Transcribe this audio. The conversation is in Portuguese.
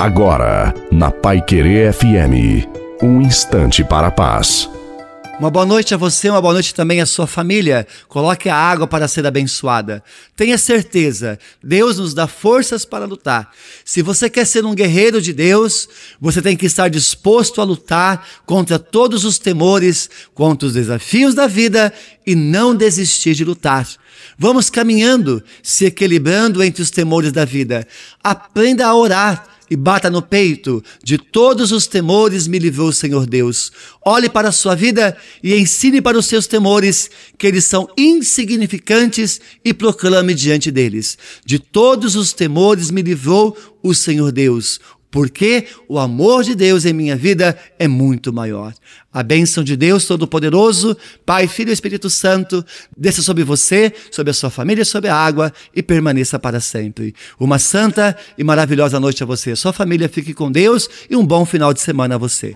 Agora, na Pai Querer FM, um instante para a paz. Uma boa noite a você, uma boa noite também à sua família. Coloque a água para ser abençoada. Tenha certeza, Deus nos dá forças para lutar. Se você quer ser um guerreiro de Deus, você tem que estar disposto a lutar contra todos os temores, contra os desafios da vida e não desistir de lutar. Vamos caminhando, se equilibrando entre os temores da vida. Aprenda a orar e bata no peito. De todos os temores me livrou o Senhor Deus. Olhe para a sua vida e ensine para os seus temores que eles são insignificantes e proclame diante deles. De todos os temores me livrou o Senhor Deus porque o amor de Deus em minha vida é muito maior. A bênção de Deus Todo-Poderoso, Pai, Filho e Espírito Santo, desça sobre você, sobre a sua família, sobre a água e permaneça para sempre. Uma santa e maravilhosa noite a você. Sua família fique com Deus e um bom final de semana a você.